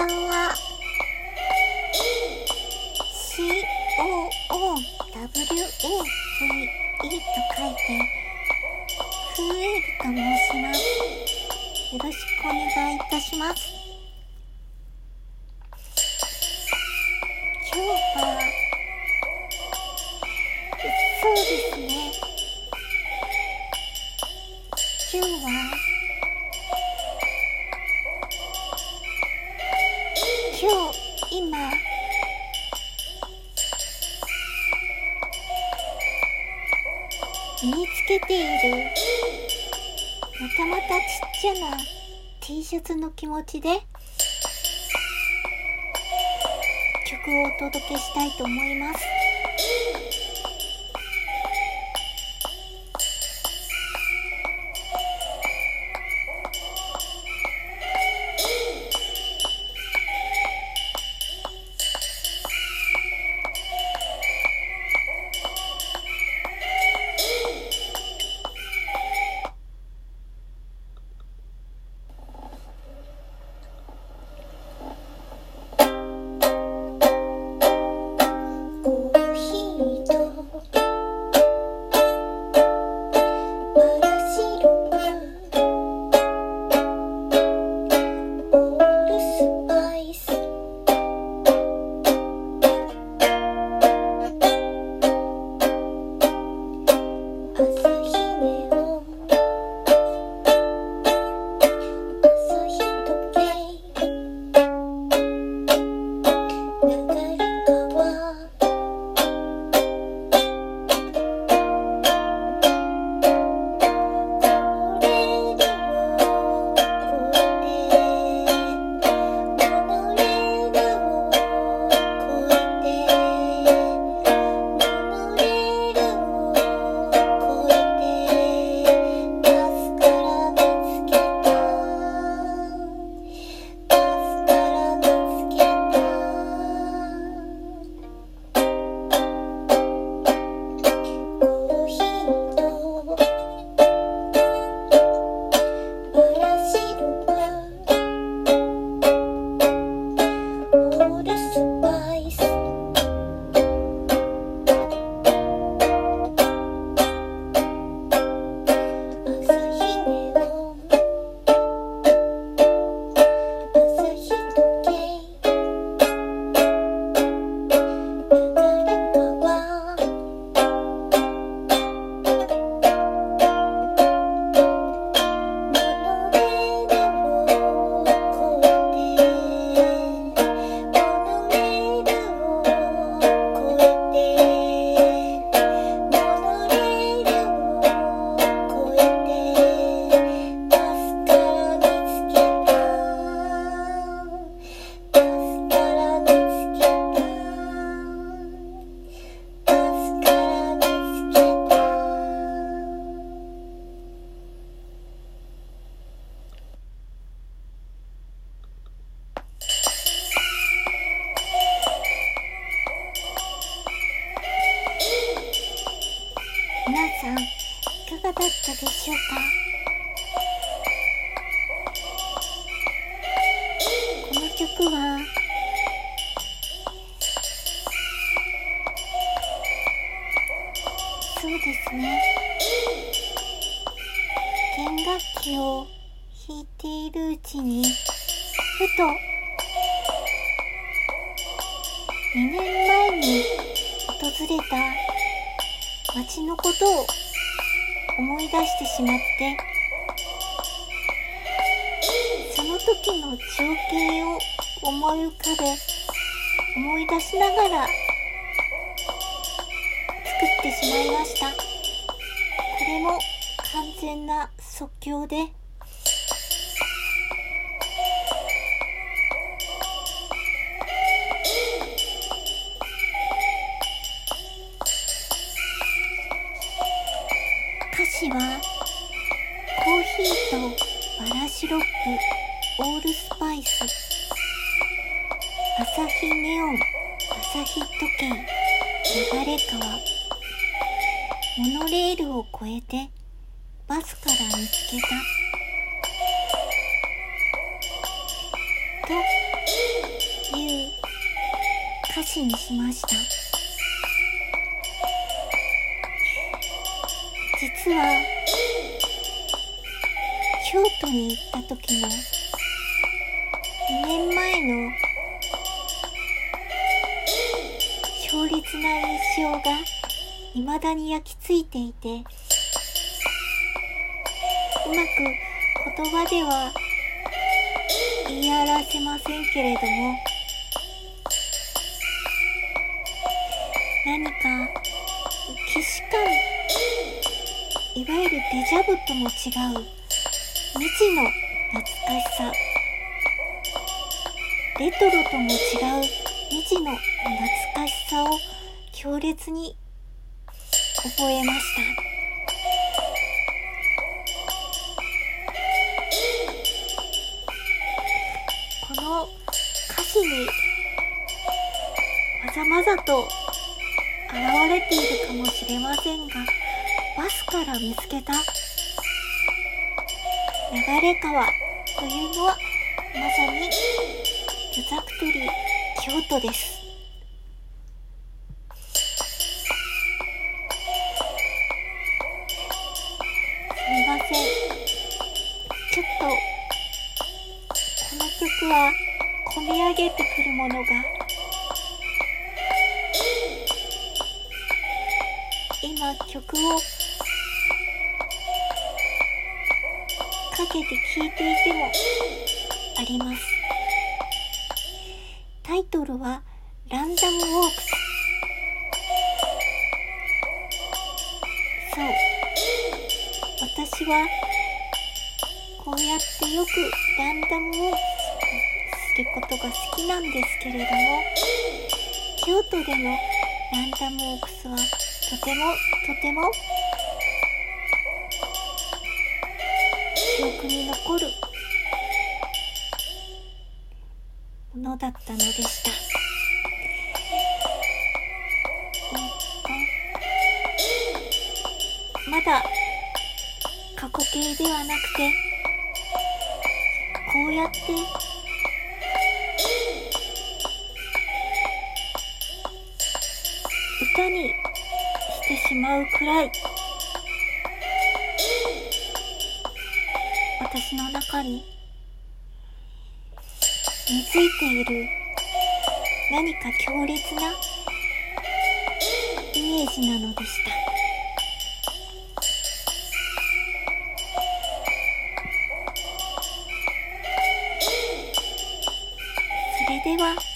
ばんは。COOWAVE と書いてクーエルと申します。よろしくお願いいたします。今日はそうですね。今日は今日今。身につけている。またまたちっちゃな T シャツの気持ちで。曲をお届けしたいと思います。しょうかこの曲はそうですね。弦楽器を弾いているうちにふと2年前に訪れた街のことを思い出してしまってその時の情景を思い浮かべ思い出しながら作ってしまいました。これも完全な即興でイス。朝日ネオン。朝日時計。流れ川。モノレールを越えてバスから見つけた。という歌詞にしました。実は京都に行った時の2年前の強烈な印象が未だに焼き付いていてうまく言葉では言い表せませんけれども何か既視感いわゆるデジャブとも違う未知の懐かしさ。レトロとも違う未知の懐かしさを強烈に覚えました。この歌詞にまざまざと現れているかもしれませんがバスから見つけた流れ川というのはまさにユザクトリ京都です。すみません。ちょっとこの曲は込み上げてくるものが。今曲をかけて聴いていてもあります。タイトルはランダムウォーク。そう。私はこうやってよくランダムウォークスすることが好きなんですけれども京都でのランダムウォークスはとてもとても記憶に残るものだったのでした。まだ過去形ではなくてこうやって歌にしてしまうくらい私の中に根付いている。何か強烈なイメージなのでした。それでは